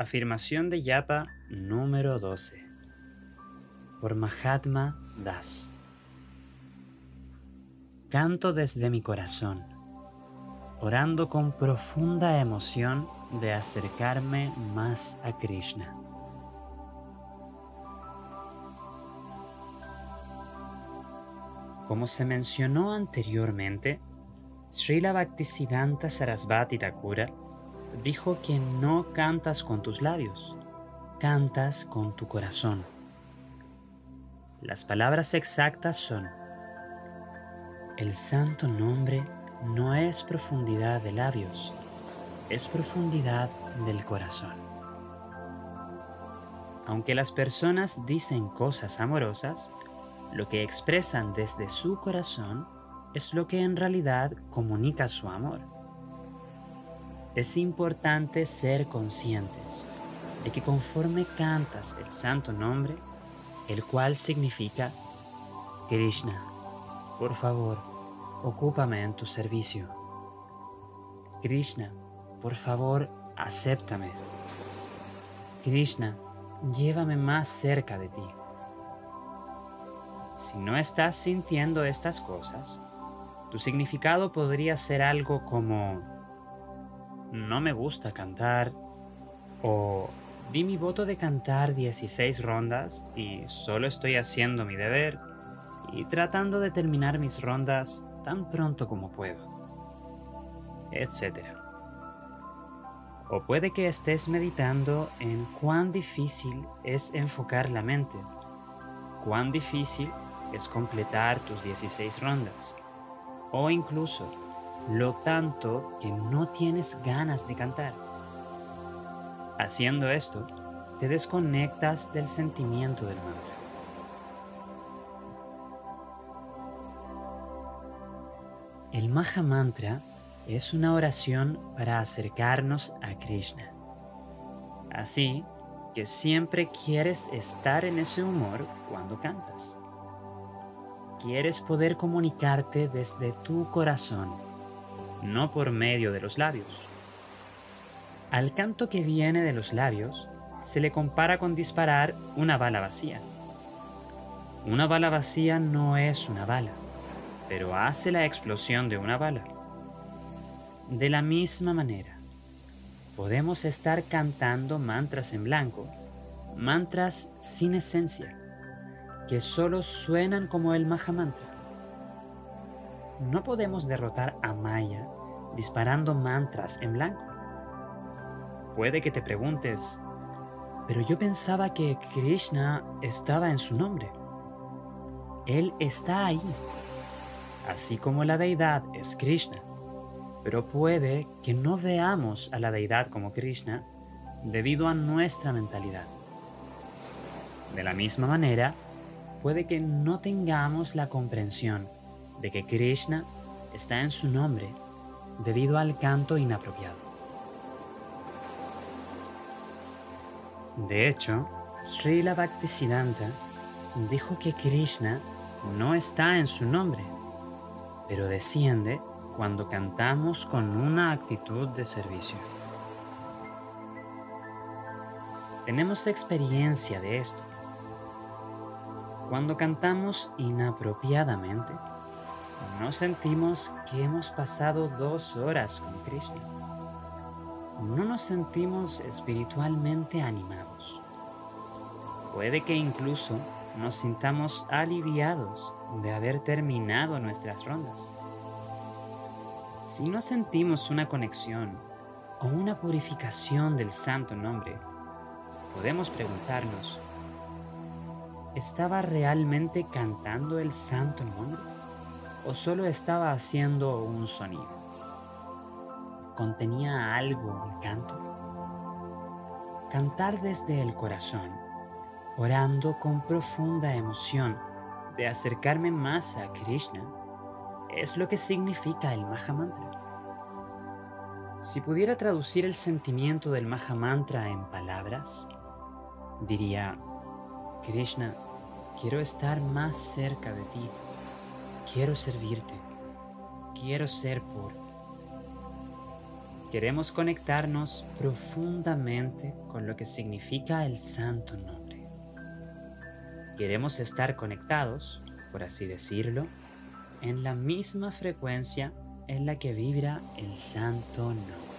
Afirmación de Yapa número 12 por Mahatma Das. Canto desde mi corazón, orando con profunda emoción de acercarme más a Krishna. Como se mencionó anteriormente, Srila Bhaktisiddhanta Sarasvati Thakura dijo que no cantas con tus labios, cantas con tu corazón. Las palabras exactas son, el santo nombre no es profundidad de labios, es profundidad del corazón. Aunque las personas dicen cosas amorosas, lo que expresan desde su corazón es lo que en realidad comunica su amor es importante ser conscientes de que conforme cantas el santo nombre, el cual significa Krishna, por favor, ocúpame en tu servicio. Krishna, por favor, acéptame. Krishna, llévame más cerca de ti. Si no estás sintiendo estas cosas, tu significado podría ser algo como no me gusta cantar o di mi voto de cantar 16 rondas y solo estoy haciendo mi deber y tratando de terminar mis rondas tan pronto como puedo, etc. O puede que estés meditando en cuán difícil es enfocar la mente, cuán difícil es completar tus 16 rondas, o incluso lo tanto que no tienes ganas de cantar. Haciendo esto, te desconectas del sentimiento del mantra. El Maha Mantra es una oración para acercarnos a Krishna. Así que siempre quieres estar en ese humor cuando cantas. Quieres poder comunicarte desde tu corazón no por medio de los labios. Al canto que viene de los labios se le compara con disparar una bala vacía. Una bala vacía no es una bala, pero hace la explosión de una bala. De la misma manera, podemos estar cantando mantras en blanco, mantras sin esencia, que solo suenan como el Mahamantra no podemos derrotar a Maya disparando mantras en blanco. Puede que te preguntes, pero yo pensaba que Krishna estaba en su nombre. Él está ahí, así como la deidad es Krishna. Pero puede que no veamos a la deidad como Krishna debido a nuestra mentalidad. De la misma manera, puede que no tengamos la comprensión de que Krishna está en su nombre debido al canto inapropiado. De hecho, Srila Bhaktisiddhanta dijo que Krishna no está en su nombre, pero desciende cuando cantamos con una actitud de servicio. Tenemos experiencia de esto. Cuando cantamos inapropiadamente, no sentimos que hemos pasado dos horas con Krishna. No nos sentimos espiritualmente animados. Puede que incluso nos sintamos aliviados de haber terminado nuestras rondas. Si no sentimos una conexión o una purificación del santo nombre, podemos preguntarnos, ¿estaba realmente cantando el santo nombre? O solo estaba haciendo un sonido? ¿Contenía algo el canto? Cantar desde el corazón, orando con profunda emoción de acercarme más a Krishna, es lo que significa el Mahamantra. Si pudiera traducir el sentimiento del Mahamantra en palabras, diría, Krishna, quiero estar más cerca de ti Quiero servirte. Quiero ser puro. queremos conectarnos profundamente con lo que significa el santo nombre. Queremos estar conectados, por así decirlo, en la misma frecuencia en la que vibra el santo nombre.